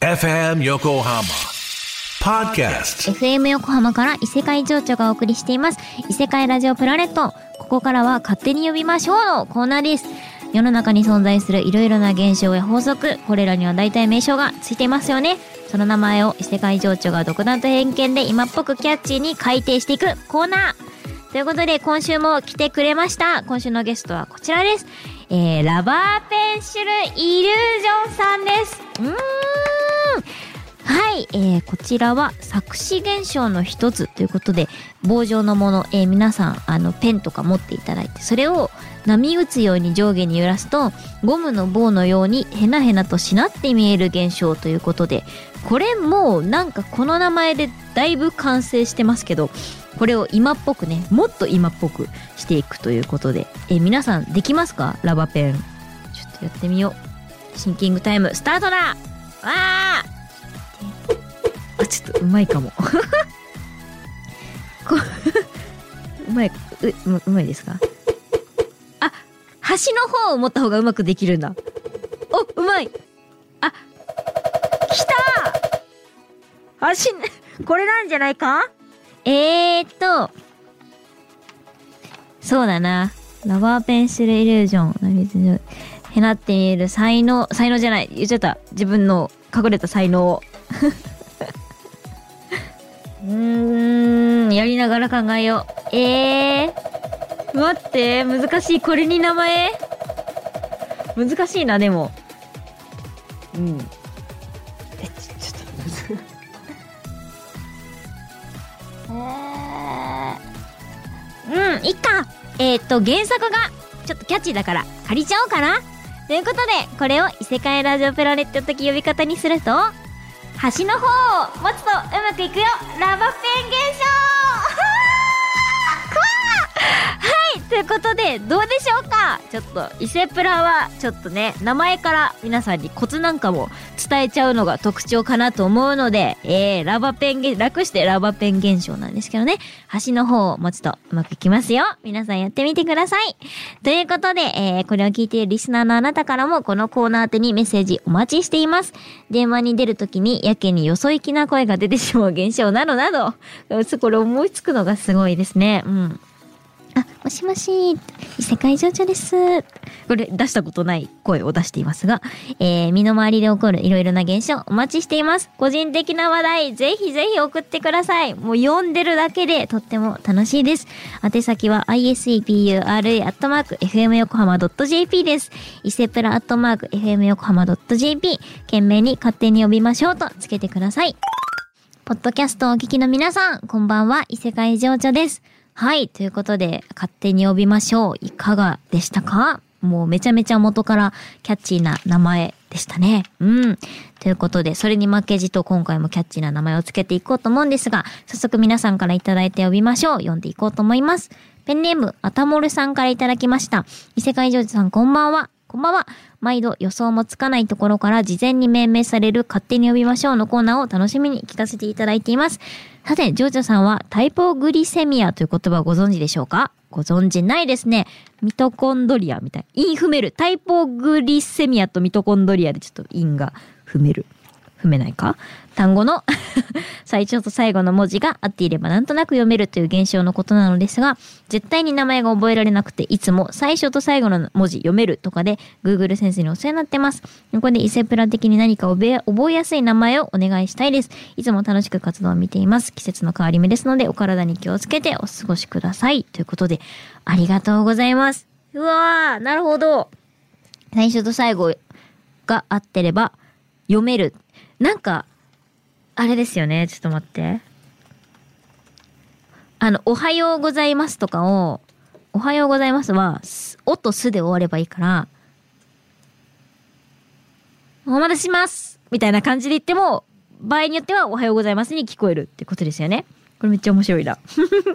FM Yokohama Podcast. FM 横浜から異世界情緒がお送りしています。異世界ラジオプラネット。ここからは勝手に呼びましょうのコーナーです。世の中に存在するいろいろな現象や法則。これらには大体名称がついていますよね。その名前を異世界情緒が独断と偏見で今っぽくキャッチーに改定していくコーナー。ということで今週も来てくれました。今週のゲストはこちらです。えー、ラバーペンシルイリュージョンさんです。うーん、えー、こちらは作詞現象の一つということで棒状のもの、えー、皆さんあのペンとか持っていただいてそれを波打つように上下に揺らすとゴムの棒のようにヘナヘナとしなって見える現象ということでこれもうなんかこの名前でだいぶ完成してますけどこれを今っぽくねもっと今っぽくしていくということでえー、皆さんできますか？ラバペン。ちょっとやってみよう。シンキングタイムスタートだ！わー！あちょっとうまいかも。こうまいううまいですか？あ端の方を持った方がうまくできるんだ。おうまい。あきた！端これなんじゃないか？えー、っとそうだな。ラバーペンシルイリュージョンへなって見える才能才能じゃない。言っちゃった。自分の隠れた才能を。うーん、やりながら考えよう。えー、待って、難しい。これに名前難しいな、でも。うん。え、ちちょっと、むずえー、うん、いっか。えー、っと、原作が、ちょっとキャッチーだから、借りちゃおうかな。ということで、これを異世界ラジオプラネット的呼び方にすると、端の方を持つとうまくいくよ。ラブペン現象。ということでどうでしょうか？ちょっと伊勢プラはちょっとね名前から皆さんにコツなんかも伝えちゃうのが特徴かなと思うので、えー、ラバペン楽してラバペン現象なんですけどね。端の方を持つとうまくいきますよ。皆さんやってみてください。ということで、えー、これを聞いているリスナーのあなたからもこのコーナー宛てにメッセージお待ちしています。電話に出るときにやけによそ行きな声が出てしまう現象などなど。これ思いつくのがすごいですね。うん。あ、もしもし、異世界情緒です。これ出したことない声を出していますが、えー、身の回りで起こるいろいろな現象お待ちしています。個人的な話題、ぜひぜひ送ってください。もう読んでるだけでとっても楽しいです。宛先は isepura.fmyokohama.jp です。伊勢プラ .fmyokohama.jp 懸命に勝手に呼びましょうとつけてください。ポッドキャストをお聞きの皆さん、こんばんは、異世界情緒です。はい。ということで、勝手に呼びましょう。いかがでしたか？もうめちゃめちゃ元からキャッチーな名前でしたね。うん。ということで、それに負けじと今回もキャッチーな名前をつけていこうと思うんですが、早速皆さんからいただいて呼びましょう。読んでいこうと思います。ペンネーム、アタモルさんからいただきました。異世界ジョージさんこんばんは。こんばんは。毎度予想もつかないところから事前に命名される勝手に呼びましょうのコーナーを楽しみに聞かせていただいています。さて、ジョージョさんはタイポグリセミアという言葉をご存知でしょうか？ご存知ないですね。ミトコンドリアみたい。イン踏める。タイポグリセミアとミトコンドリアでちょっとインが踏める。踏めないか？単語の 最初と最後の文字が合っていればなんとなく読めるという現象のことなのですが、絶対に名前が覚えられなくて、いつも最初と最後の文字読めるとかで、Google 先生にお世話になってます。ここで伊勢プラ的に何か覚えやすい名前をお願いしたいです。いつも楽しく活動を見ています。季節の変わり目ですので、お体に気をつけてお過ごしください。ということで、ありがとうございます。うわー、なるほど。最初と最後が合ってれば読める。なんか、あれですよね。ちょっと待って。あの、おはようございますとかを、おはようございますは、おとすで終わればいいから、お待たせしますみたいな感じで言っても、場合によってはおはようございますに聞こえるってことですよね。これめっちゃ面白いな。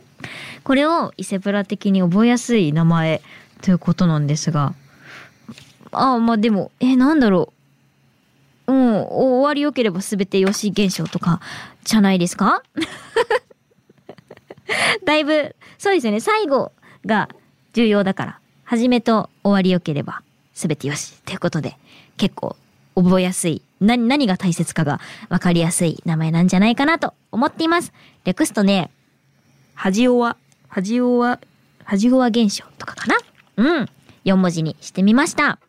これを伊勢プラ的に覚えやすい名前ということなんですが、ああ、まあでも、え、なんだろう。うん、終わり良ければ全てよし現象とか、じゃないですか？だいぶ、そうですよね。最後が重要だから、始めと終わり良ければ全てよし。ということで、結構覚えやすい何、何が大切かがわかりやすい名前なんじゃないかなと思っています。略すとね、ハジオワ、ハジオワ、ハジオワ現象とかかな？うん。4文字にしてみました。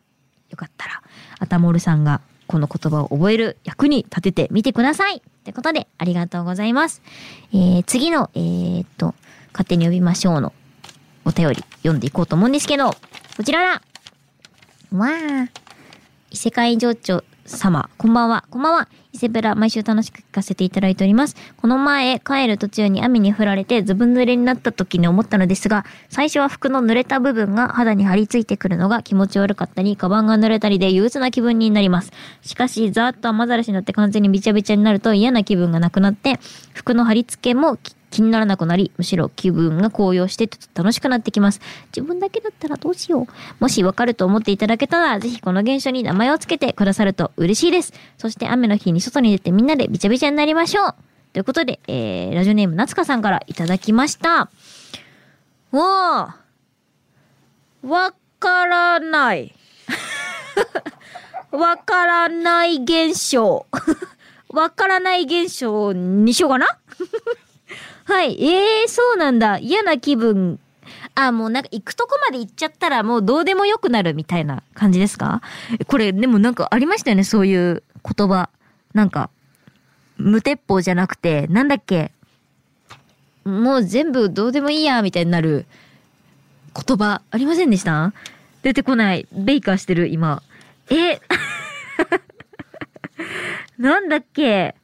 よかったら、アタモルさんがこの言葉を覚える役に立ててみてください。ってことで、ありがとうございます。えー、次の、えー、っと、勝手に呼びましょうのお便り読んでいこうと思うんですけど、こちらだわー。異世界情緒様、こんばんは。こんばんは。伊勢ブラ、毎週楽しく聞かせていただいております。この前、帰る途中に雨に降られてずぶ濡れになった時に思ったのですが、最初は服の濡れた部分が肌に張り付いてくるのが気持ち悪かったり、カバンが濡れたりで憂鬱な気分になります。しかし、ざーっと雨ざらしになって完全にびちゃびちゃになると嫌な気分がなくなって、服の貼り付けも気にならなくなり、むしろ気分が高揚して楽しくなってきます。自分だけだったらどうしよう。もしわかると思っていただけたら、ぜひこの現象に名前を付けてくださると嬉しいです。そして雨の日に外に出てみんなでびちゃびちゃになりましょう。ということで、えー、ラジオネーム夏香さんからいただきました。わー。わからない。わからない現象。わからない現象にしようかな？はい。ええー、そうなんだ。嫌な気分。あ、もうなんか行くとこまで行っちゃったらもうどうでもよくなるみたいな感じですか？これでもなんかありましたよね、そういう言葉。なんか、無鉄砲じゃなくて、なんだっけ？もう全部どうでもいいや、みたいになる言葉ありませんでした？出てこない。ベイカーしてる、今。え？なんだっけ？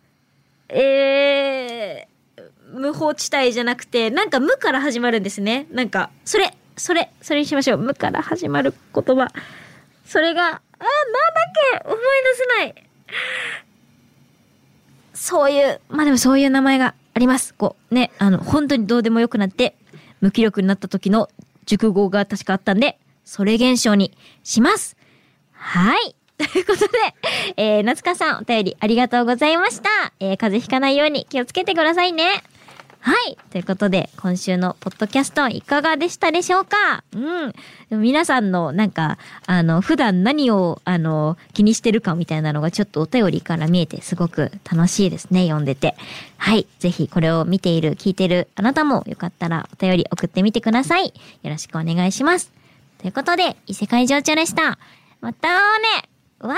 えー、無法地帯じゃなくて、なんか無から始まるんですね。なんか、それ、それ、それにしましょう。無から始まる言葉。それが、あ、なんだっけ？思い出せない。そういう、まあでもそういう名前があります。こう、ね、あの、本当にどうでもよくなって、無気力になった時の熟語が確かあったんで、それ現象にします。はい。ということで、えー、夏香さんお便りありがとうございました。えー、風邪ひかないように気をつけてくださいね。はい。ということで、今週のポッドキャストいかがでしたでしょうか？うん。皆さんのなんか、あの、普段何を、あの、気にしてるかみたいなのがちょっとお便りから見えてすごく楽しいですね。読んでて。はい。ぜひこれを見ている、聞いてるあなたもよかったらお便り送ってみてください。よろしくお願いします。ということで、異世界情緒でした。またねわっ